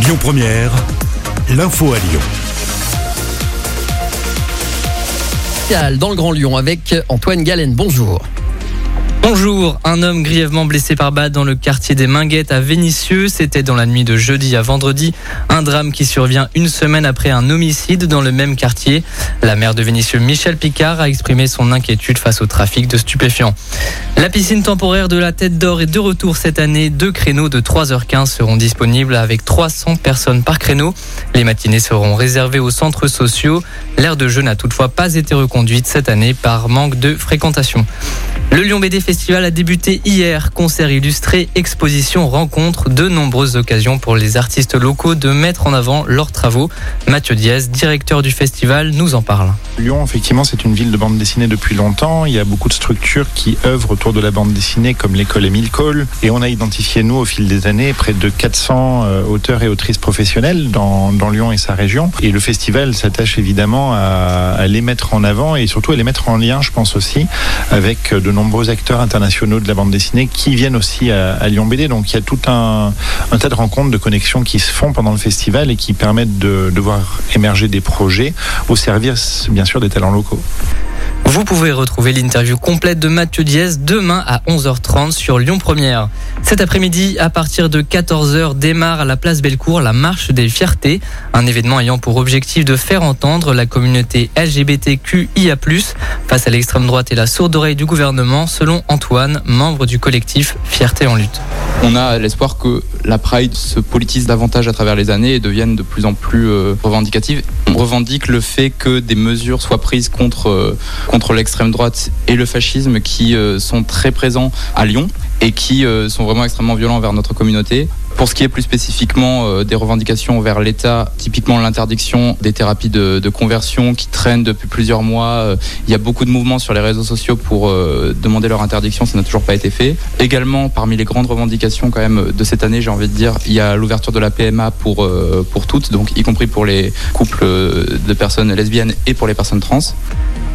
Lyon Première, l'info à Lyon. Dans le Grand Lyon avec Antoine Galen. Bonjour. Bonjour, un homme grièvement blessé par balle dans le quartier des Minguettes à Vénissieux. C'était dans la nuit de jeudi à vendredi. Un drame qui survient une semaine après un homicide dans le même quartier. La maire de Vénissieux, Michel Picard, a exprimé son inquiétude face au trafic de stupéfiants. La piscine temporaire de la Tête d'Or est de retour cette année. Deux créneaux de 3h15 seront disponibles avec 300 personnes par créneau. Les matinées seront réservées aux centres sociaux. L'aire de jeu n'a toutefois pas été reconduite cette année par manque de fréquentation. Le Lyon BD Festival a débuté hier. Concert illustré, exposition, rencontre, de nombreuses occasions pour les artistes locaux de mettre en avant leurs travaux. Mathieu Diaz, directeur du festival, nous en parle. Lyon, effectivement, c'est une ville de bande dessinée depuis longtemps. Il y a beaucoup de structures qui œuvrent autour de la bande dessinée, comme l'école Émile Cole. Et on a identifié, nous, au fil des années, près de 400 euh, auteurs et autrices professionnels dans, Lyon et sa région. Et le festival s'attache évidemment à les mettre en avant et surtout à les mettre en lien, je pense aussi, avec de nombreux acteurs internationaux de la bande dessinée qui viennent aussi à, Lyon BD. Donc il y a tout un, tas de rencontres, de connexions qui se font pendant le festival et qui permettent de voir émerger des projets au service, bien sûr, des talents locaux. Vous pouvez retrouver l'interview complète de Mathieu Diaz demain à 11h30 sur Lyon Première. Cet après-midi, à partir de 14h, démarre à la place Bellecour la marche des fiertés, un événement ayant pour objectif de faire entendre la communauté LGBTQIA+, face à l'extrême droite et la sourde oreille du gouvernement, selon Antoine, membre du collectif Fierté en lutte. On a l'espoir que la Pride se politise davantage à travers les années et devienne de plus en plus euh, revendicative. On revendique le fait que des mesures soient prises contre, euh, contre l'extrême droite et le fascisme qui euh, sont très présents à Lyon et qui euh, sont vraiment extrêmement violents vers notre communauté. Pour ce qui est plus spécifiquement euh, des revendications vers l'État, typiquement l'interdiction des thérapies de, conversion qui traînent depuis plusieurs mois, il y a beaucoup de mouvements sur les réseaux sociaux pour demander leur interdiction, ça n'a toujours pas été fait. Également, parmi les grandes revendications quand même de cette année, j'ai envie de dire, il y a l'ouverture de la PMA pour, pour toutes, donc y compris pour les couples de personnes lesbiennes et pour les personnes trans.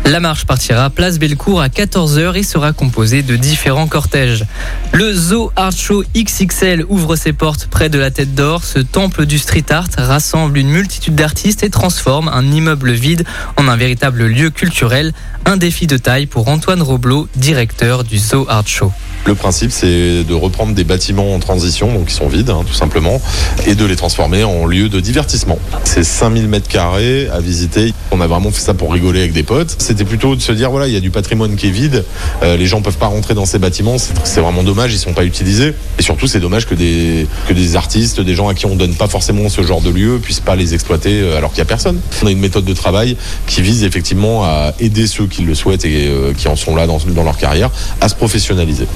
La marche partira place Bellecour à 14h et sera composée de différents cortèges. Le Zoo Art Show XXL ouvre ses portes près de la Tête d'Or. Ce temple du street art rassemble une multitude d'artistes et transforme un immeuble vide en un véritable lieu culturel. Un défi de taille pour Antoine Roblot, directeur du Zoo Art Show. Le principe, c'est de reprendre des bâtiments en transition, donc qui sont vides, hein, tout simplement, et de les transformer en lieu de divertissement. C'est 5000 mètres carrés à visiter. On a vraiment fait ça pour rigoler avec des potes. C'était plutôt de se dire, voilà, il y a du patrimoine qui est vide, euh, les gens peuvent pas rentrer dans ces bâtiments, c'est vraiment dommage, ils sont pas utilisés. Et surtout, c'est dommage que des, que des artistes, des gens à qui on donne pas forcément ce genre de lieu, puissent pas les exploiter euh, alors qu'il y a personne. On a une méthode de travail qui vise effectivement à aider ceux qui le souhaitent et euh, qui en sont là dans, dans leur carrière à se professionnaliser.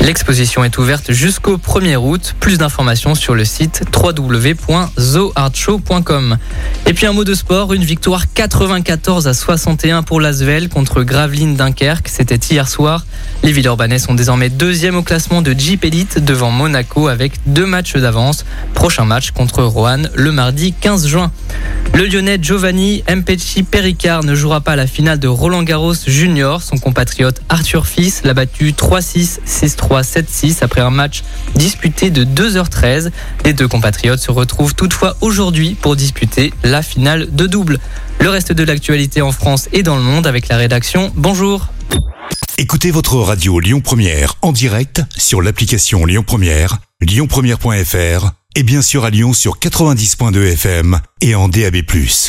L'exposition est ouverte jusqu'au 1er août. Plus d'informations sur le site www.zoartshow.com. Et puis un mot de sport, une victoire 94 à 61 pour contre Gravelines Dunkerque. C'était hier soir. Les Villeurbanais sont désormais deuxième au classement de Jeep Elite devant Monaco avec deux matchs d'avance. Prochain match contre Roanne le mardi 15 juin. Le Lyonnais Giovanni Mpecci Pericard ne jouera pas la finale de Roland Garros Junior. Son compatriote Arthur Fils l'a battu 3-6, 6-3, 7-6 après un match disputé de 2h13. Les deux compatriotes se retrouvent toutefois aujourd'hui pour disputer la finale de double. Le reste de l'actualité en France et dans le monde avec la rédaction. Bonjour. Écoutez votre radio Lyon Première en direct sur l'application Lyon Première, lyonpremière.fr et bien sûr à Lyon sur 90.2 FM et en DAB+.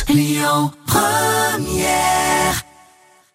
Lyon Première